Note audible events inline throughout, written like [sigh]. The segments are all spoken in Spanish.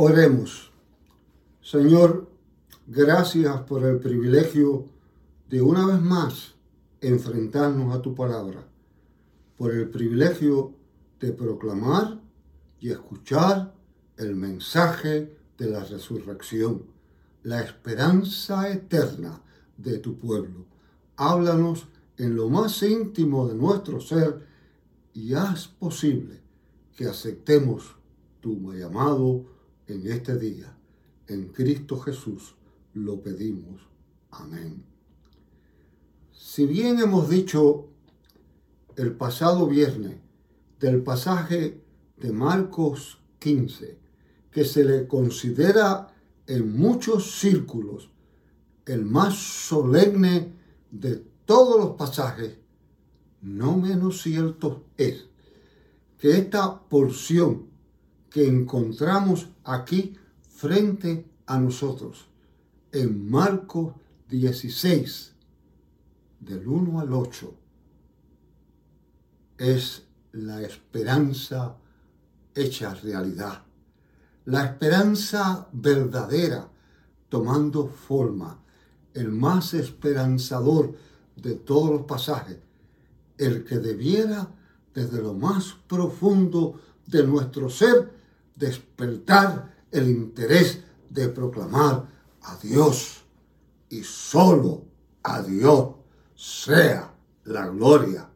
Oremos. Señor, gracias por el privilegio de una vez más enfrentarnos a tu palabra, por el privilegio de proclamar y escuchar el mensaje de la resurrección, la esperanza eterna de tu pueblo. Háblanos en lo más íntimo de nuestro ser y haz posible que aceptemos tu llamado en este día. En Cristo Jesús lo pedimos. Amén. Si bien hemos dicho el pasado viernes del pasaje de Marcos 15, que se le considera en muchos círculos el más solemne de todos los pasajes, no menos cierto es que esta porción que encontramos aquí frente a nosotros en Marcos 16, del 1 al 8, es la esperanza hecha realidad, la esperanza verdadera tomando forma, el más esperanzador de todos los pasajes, el que debiera desde lo más profundo de nuestro ser despertar el interés de proclamar a Dios y solo a Dios sea la gloria.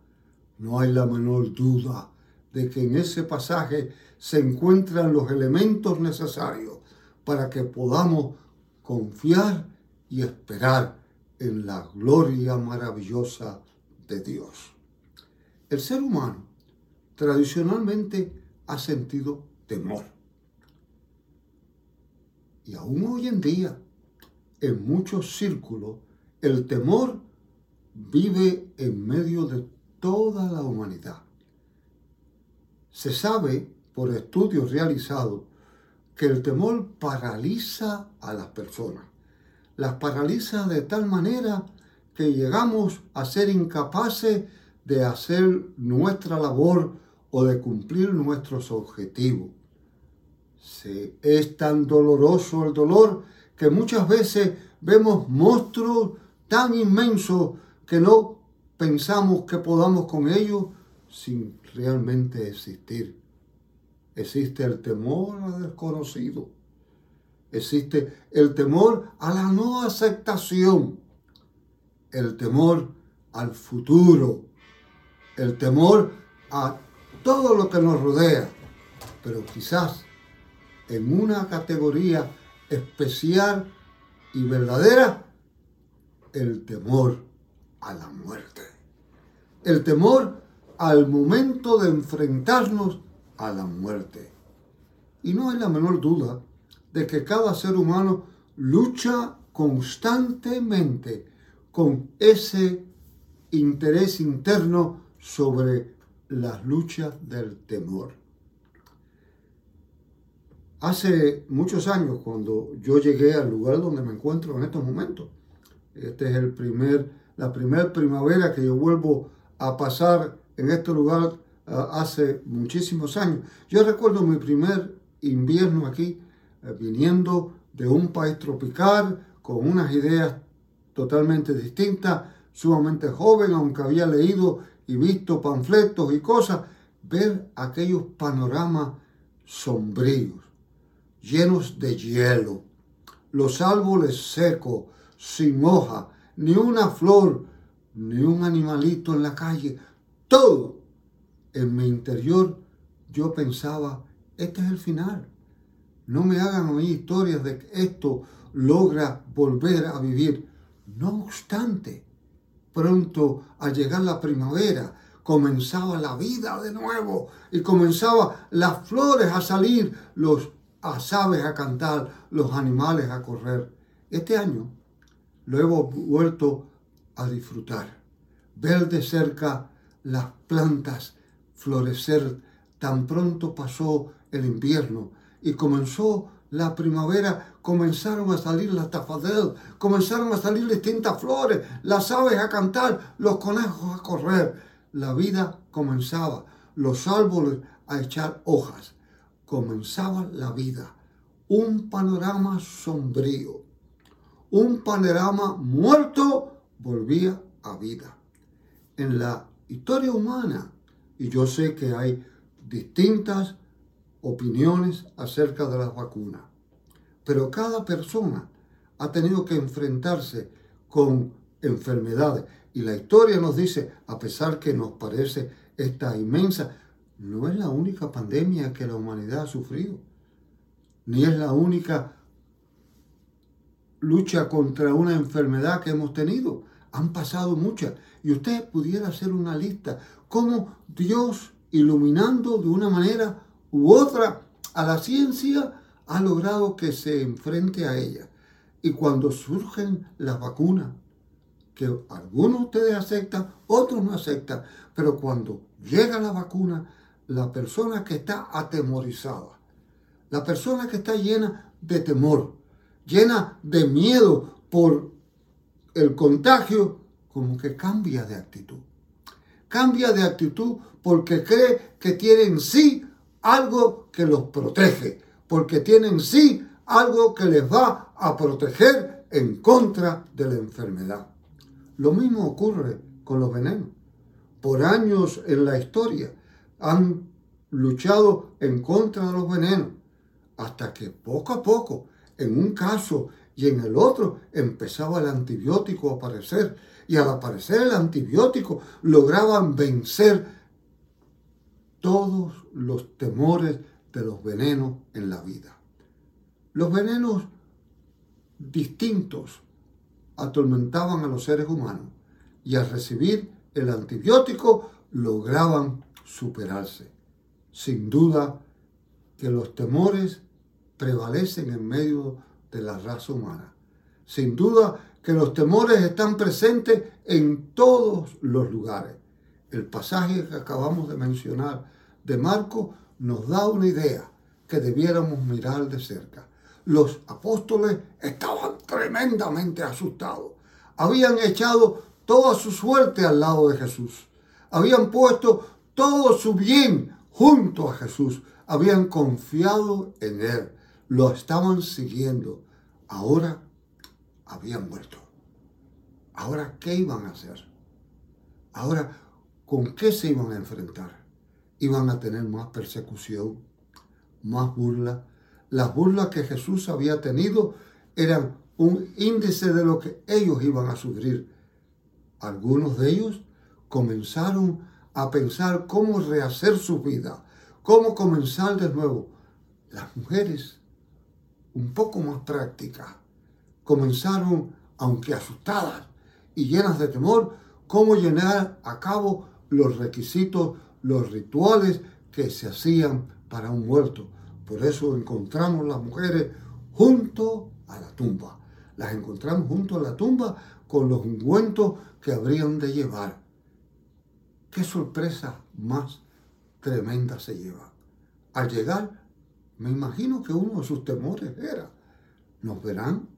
No hay la menor duda de que en ese pasaje se encuentran los elementos necesarios para que podamos confiar y esperar en la gloria maravillosa de Dios. El ser humano tradicionalmente ha sentido temor. Y aún hoy en día, en muchos círculos, el temor vive en medio de toda la humanidad. Se sabe por estudios realizados que el temor paraliza a las personas. Las paraliza de tal manera que llegamos a ser incapaces de hacer nuestra labor o de cumplir nuestros objetivos. Es tan doloroso el dolor que muchas veces vemos monstruos tan inmensos que no pensamos que podamos con ellos sin realmente existir. Existe el temor al desconocido. Existe el temor a la no aceptación. El temor al futuro. El temor a todo lo que nos rodea, pero quizás en una categoría especial y verdadera, el temor a la muerte. El temor al momento de enfrentarnos a la muerte. Y no hay la menor duda de que cada ser humano lucha constantemente con ese interés interno sobre las luchas del temor. Hace muchos años, cuando yo llegué al lugar donde me encuentro en estos momentos, este es la primera primavera que yo vuelvo a pasar en este lugar ah, hace muchísimos años. Yo recuerdo mi primer invierno aquí, eh, viniendo de un país tropical, con unas ideas totalmente distintas, sumamente joven, aunque había leído y visto panfletos y cosas, ver aquellos panoramas sombríos, llenos de hielo, los árboles secos, sin hoja, ni una flor, ni un animalito en la calle, todo. En mi interior yo pensaba, este es el final. No me hagan oír historias de que esto logra volver a vivir. No obstante, pronto al llegar la primavera, comenzaba la vida de nuevo y comenzaba las flores a salir, los aves a cantar, los animales a correr. Este año lo hemos vuelto a disfrutar, ver de cerca las plantas florecer. Tan pronto pasó el invierno y comenzó la primavera comenzaron a salir las tafadelas, comenzaron a salir distintas flores, las aves a cantar, los conejos a correr. La vida comenzaba, los árboles a echar hojas. Comenzaba la vida, un panorama sombrío. Un panorama muerto volvía a vida. En la historia humana, y yo sé que hay distintas opiniones acerca de las vacunas, pero cada persona ha tenido que enfrentarse con enfermedades. Y la historia nos dice, a pesar que nos parece esta inmensa, no es la única pandemia que la humanidad ha sufrido, ni es la única lucha contra una enfermedad que hemos tenido. Han pasado muchas. Y usted pudiera hacer una lista, cómo Dios, iluminando de una manera u otra a la ciencia, ha logrado que se enfrente a ella. Y cuando surgen las vacunas, que algunos de ustedes aceptan, otros no aceptan, pero cuando llega la vacuna, la persona que está atemorizada, la persona que está llena de temor, llena de miedo por el contagio, como que cambia de actitud. Cambia de actitud porque cree que tiene en sí algo que los protege, porque tiene en sí algo que les va a proteger en contra de la enfermedad. Lo mismo ocurre con los venenos. Por años en la historia han luchado en contra de los venenos, hasta que poco a poco, en un caso y en el otro, empezaba el antibiótico a aparecer. Y al aparecer el antibiótico, lograban vencer todos los temores de los venenos en la vida. Los venenos distintos atormentaban a los seres humanos y al recibir el antibiótico lograban superarse. Sin duda que los temores prevalecen en medio de la raza humana. Sin duda que los temores están presentes en todos los lugares. El pasaje que acabamos de mencionar de Marco nos da una idea que debiéramos mirar de cerca. Los apóstoles estaban tremendamente asustados. Habían echado toda su suerte al lado de Jesús. Habían puesto todo su bien junto a Jesús. Habían confiado en Él. Lo estaban siguiendo. Ahora habían muerto. Ahora, ¿qué iban a hacer? Ahora, ¿con qué se iban a enfrentar? Iban a tener más persecución, más burla. Las burlas que Jesús había tenido eran un índice de lo que ellos iban a sufrir. Algunos de ellos comenzaron a pensar cómo rehacer su vida, cómo comenzar de nuevo. Las mujeres, un poco más prácticas, comenzaron, aunque asustadas y llenas de temor, cómo llenar a cabo los requisitos, los rituales que se hacían para un muerto. Por eso encontramos las mujeres junto a la tumba. Las encontramos junto a la tumba con los ungüentos que habrían de llevar. Qué sorpresa más tremenda se lleva. Al llegar, me imagino que uno de sus temores era, nos verán.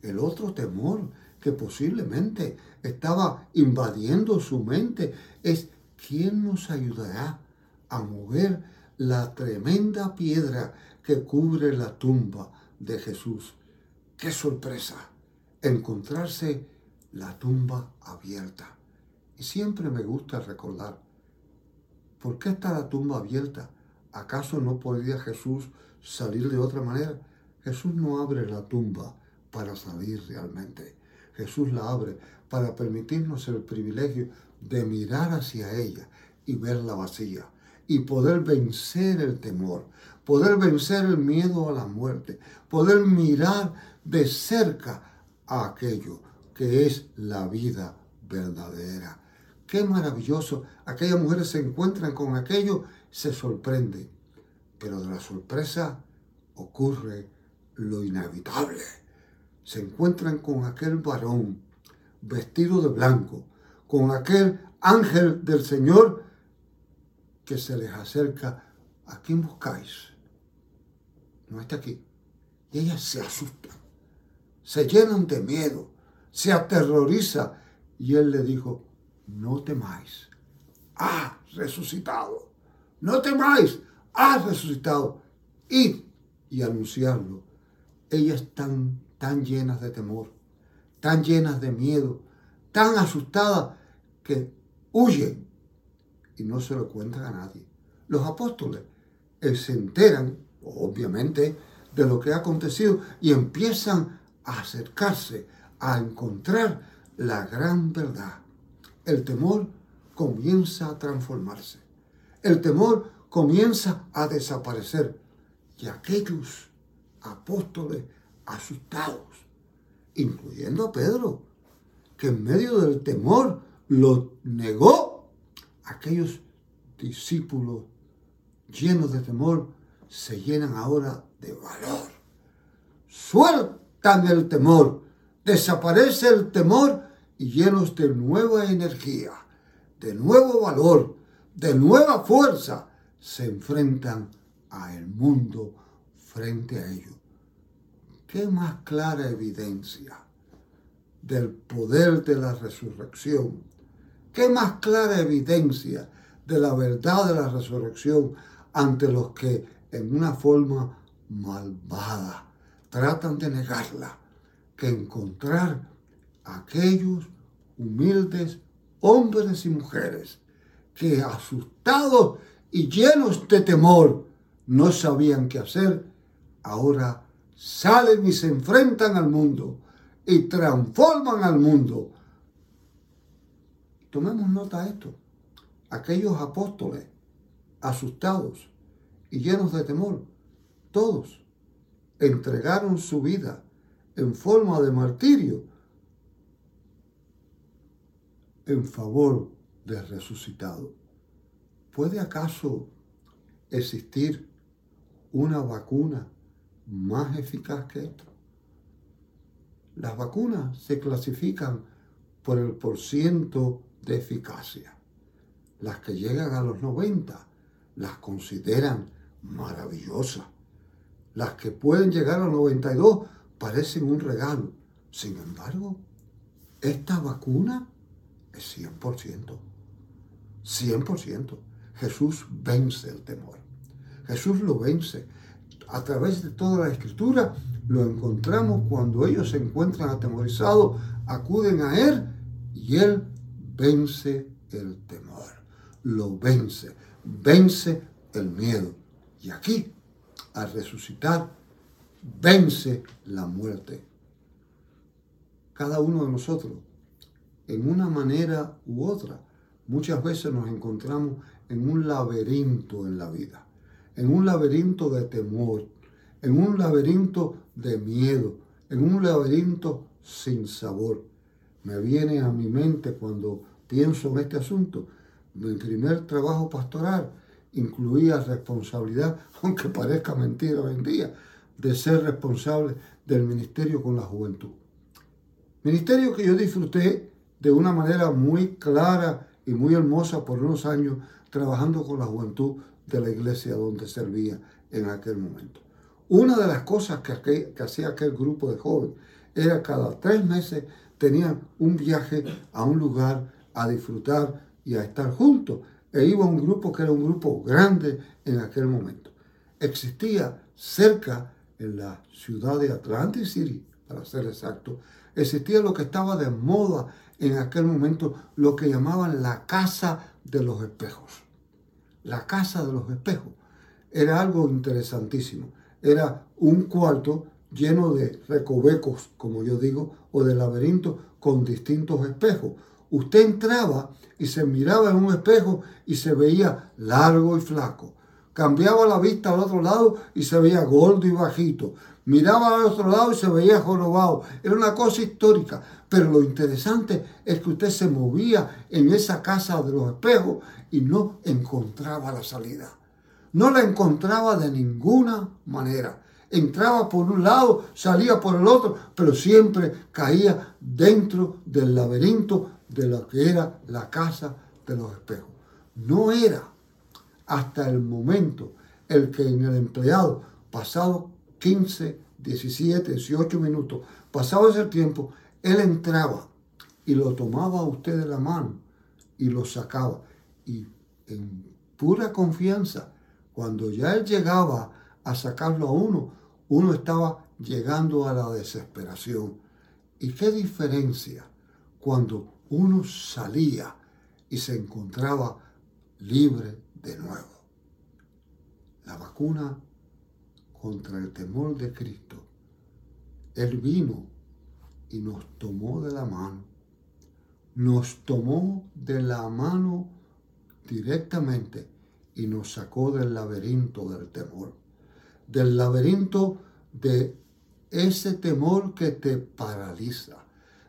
El otro temor que posiblemente estaba invadiendo su mente es, ¿quién nos ayudará a mover la tremenda piedra que cubre la tumba de Jesús? ¡Qué sorpresa! Encontrarse la tumba abierta. Y siempre me gusta recordar, ¿por qué está la tumba abierta? ¿Acaso no podía Jesús salir de otra manera? Jesús no abre la tumba para salir realmente. Jesús la abre para permitirnos el privilegio de mirar hacia ella y verla vacía y poder vencer el temor, poder vencer el miedo a la muerte, poder mirar de cerca a aquello que es la vida verdadera. Qué maravilloso. Aquellas mujeres se encuentran con aquello, se sorprende. Pero de la sorpresa ocurre lo inevitable. Se encuentran con aquel varón vestido de blanco, con aquel ángel del Señor que se les acerca. ¿A quién buscáis? No está aquí. Y ellas se asustan, se llenan de miedo, se aterroriza. Y él le dijo, no temáis, ha resucitado. No temáis, ha resucitado. Id y anunciarlo, ellas están tan llenas de temor, tan llenas de miedo, tan asustadas que huyen y no se lo cuentan a nadie. Los apóstoles eh, se enteran, obviamente, de lo que ha acontecido y empiezan a acercarse, a encontrar la gran verdad. El temor comienza a transformarse. El temor comienza a desaparecer. Y aquellos apóstoles asustados, incluyendo a Pedro, que en medio del temor lo negó, aquellos discípulos llenos de temor se llenan ahora de valor. Sueltan el temor, desaparece el temor y llenos de nueva energía, de nuevo valor, de nueva fuerza, se enfrentan a el mundo frente a ellos. ¿Qué más clara evidencia del poder de la resurrección? ¿Qué más clara evidencia de la verdad de la resurrección ante los que en una forma malvada tratan de negarla que encontrar aquellos humildes hombres y mujeres que asustados y llenos de temor no sabían qué hacer, ahora salen y se enfrentan al mundo y transforman al mundo. Tomemos nota de esto. Aquellos apóstoles asustados y llenos de temor, todos entregaron su vida en forma de martirio en favor del resucitado. ¿Puede acaso existir una vacuna más eficaz que esta? Las vacunas se clasifican por el porciento de eficacia. Las que llegan a los 90 las consideran maravillosas. Las que pueden llegar a los 92 parecen un regalo. Sin embargo, esta vacuna es 100%. 100%. Jesús vence el temor. Jesús lo vence. A través de toda la escritura lo encontramos cuando ellos se encuentran atemorizados, acuden a Él y Él vence el temor. Lo vence. Vence el miedo. Y aquí, al resucitar, vence la muerte. Cada uno de nosotros, en una manera u otra, muchas veces nos encontramos en un laberinto en la vida, en un laberinto de temor, en un laberinto de miedo, en un laberinto sin sabor. Me viene a mi mente cuando pienso en este asunto, mi primer trabajo pastoral incluía responsabilidad, [laughs] aunque parezca mentira hoy en día, de ser responsable del ministerio con la juventud. Ministerio que yo disfruté de una manera muy clara y muy hermosa por unos años trabajando con la juventud de la iglesia donde servía en aquel momento. Una de las cosas que, hacía aquel grupo de jóvenes era cada tres meses tenían un viaje a un lugar a disfrutar y a estar juntos. E iba un grupo que era un grupo grande en aquel momento. Existía cerca en la ciudad de Atlantic City, para ser exacto, existía lo que estaba de moda en aquel momento, lo que llamaban la casa de los espejos. La casa de los espejos. Era algo interesantísimo. Era un cuarto lleno de recovecos, como yo digo, o de laberintos con distintos espejos. Usted entraba y se miraba en un espejo y se veía largo y flaco. Cambiaba la vista al otro lado y se veía gordo y bajito. Miraba al otro lado y se veía jorobado. Era una cosa histórica. Pero lo interesante es que usted se movía en esa casa de los espejos y no encontraba la salida. No la encontraba de ninguna manera. Entraba por un lado, salía por el otro, pero siempre caía dentro del laberinto de lo que era la casa de los espejos. No era hasta el momento el que en el empleado, pasado 15, 17, 18 minutos, pasado ese tiempo, él entraba y lo tomaba a usted de la mano y lo sacaba. Y en pura confianza, cuando ya él llegaba a sacarlo a uno, uno estaba llegando a la desesperación. ¿Y qué diferencia cuando uno salía y se encontraba libre de nuevo? La vacuna contra el temor de Cristo. Él vino y nos tomó de la mano. Nos tomó de la mano directamente y nos sacó del laberinto del temor. Del laberinto de ese temor que te paraliza.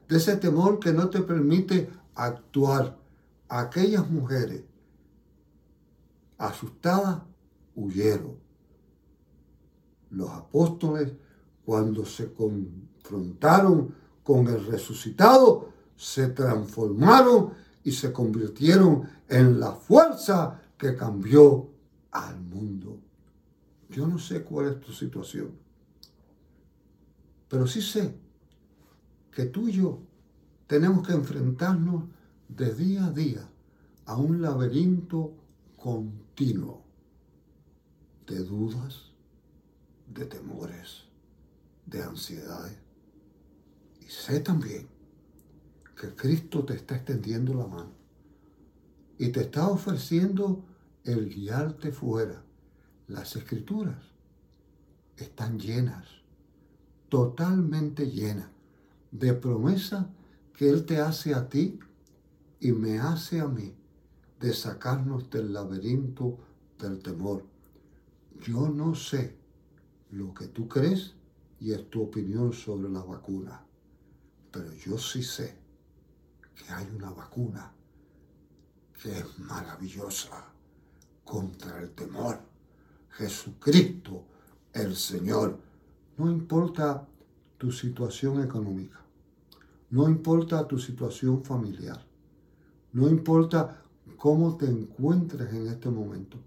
De ese temor que no te permite actuar. Aquellas mujeres asustadas huyeron. Los apóstoles, cuando se confrontaron con el resucitado, se transformaron y se convirtieron en la fuerza que cambió al mundo. Yo no sé cuál es tu situación, pero sí sé que tú y yo tenemos que enfrentarnos de día a día a un laberinto continuo de dudas, de temores, de ansiedades. Y sé también que Cristo te está extendiendo la mano y te está ofreciendo el guiarte fuera. Las escrituras están llenas, totalmente llenas, de promesa que Él te hace a ti y me hace a mí de sacarnos del laberinto del temor. Yo no sé lo que tú crees y es tu opinión sobre la vacuna, pero yo sí sé que hay una vacuna que es maravillosa contra el temor. Jesucristo, el Señor. No importa tu situación económica, no importa tu situación familiar, no importa cómo te encuentres en este momento.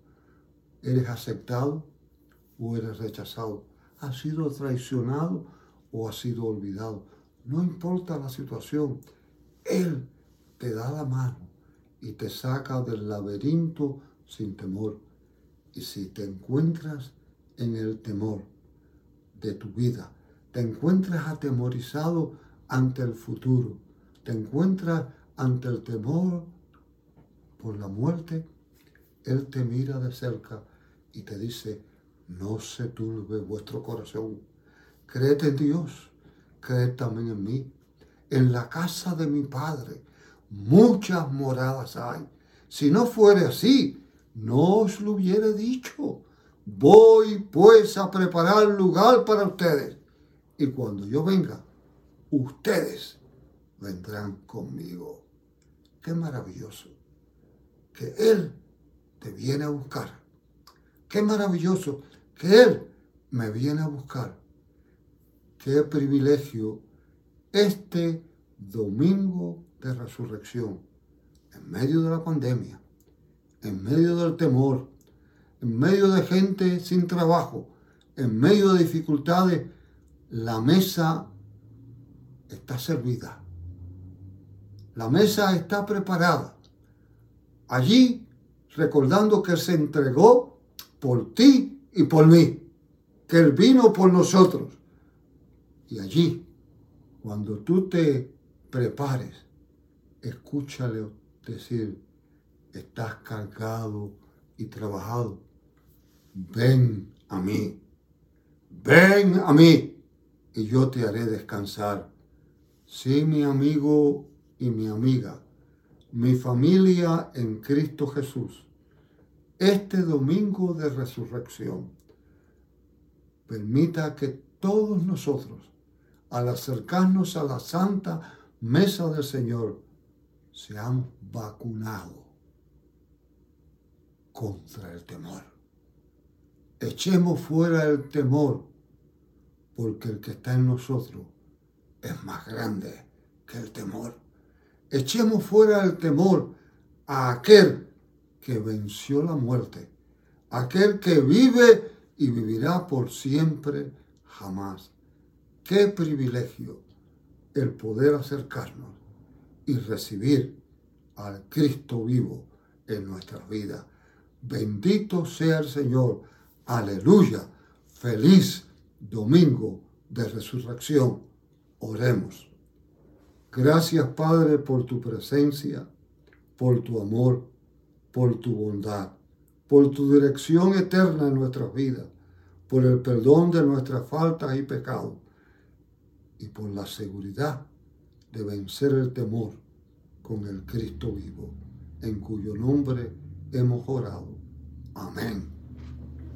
¿Eres aceptado o eres rechazado? ¿Has sido traicionado o has sido olvidado? No importa la situación, Él te da la mano y te saca del laberinto sin temor. Y si te encuentras en el temor de tu vida, te encuentras atemorizado ante el futuro, te encuentras ante el temor por la muerte, Él te mira de cerca y te dice, no se turbe vuestro corazón, créete en Dios, créete también en mí. En la casa de mi Padre muchas moradas hay. Si no fuere así, no os lo hubiera dicho. Voy pues a preparar lugar para ustedes. Y cuando yo venga, ustedes vendrán conmigo. Qué maravilloso que Él te viene a buscar. Qué maravilloso que Él me viene a buscar. Qué privilegio este domingo de resurrección, en medio de la pandemia, en medio del temor, en medio de gente sin trabajo, en medio de dificultades, la mesa está servida. La mesa está preparada. Allí, recordando que se entregó por ti y por mí, que Él vino por nosotros. Y allí, cuando tú te prepares, escúchale decir, estás cargado y trabajado, ven a mí, ven a mí y yo te haré descansar. Sí, mi amigo y mi amiga, mi familia en Cristo Jesús, este domingo de resurrección, permita que todos nosotros, al acercarnos a la santa mesa del Señor, seamos vacunados contra el temor. Echemos fuera el temor, porque el que está en nosotros es más grande que el temor. Echemos fuera el temor a aquel que venció la muerte, aquel que vive y vivirá por siempre jamás. Qué privilegio el poder acercarnos y recibir al Cristo vivo en nuestras vidas. Bendito sea el Señor. Aleluya. Feliz domingo de resurrección. Oremos. Gracias Padre por tu presencia, por tu amor, por tu bondad, por tu dirección eterna en nuestras vidas, por el perdón de nuestras faltas y pecados y por la seguridad de vencer el temor con el Cristo vivo, en cuyo nombre hemos orado. Amén.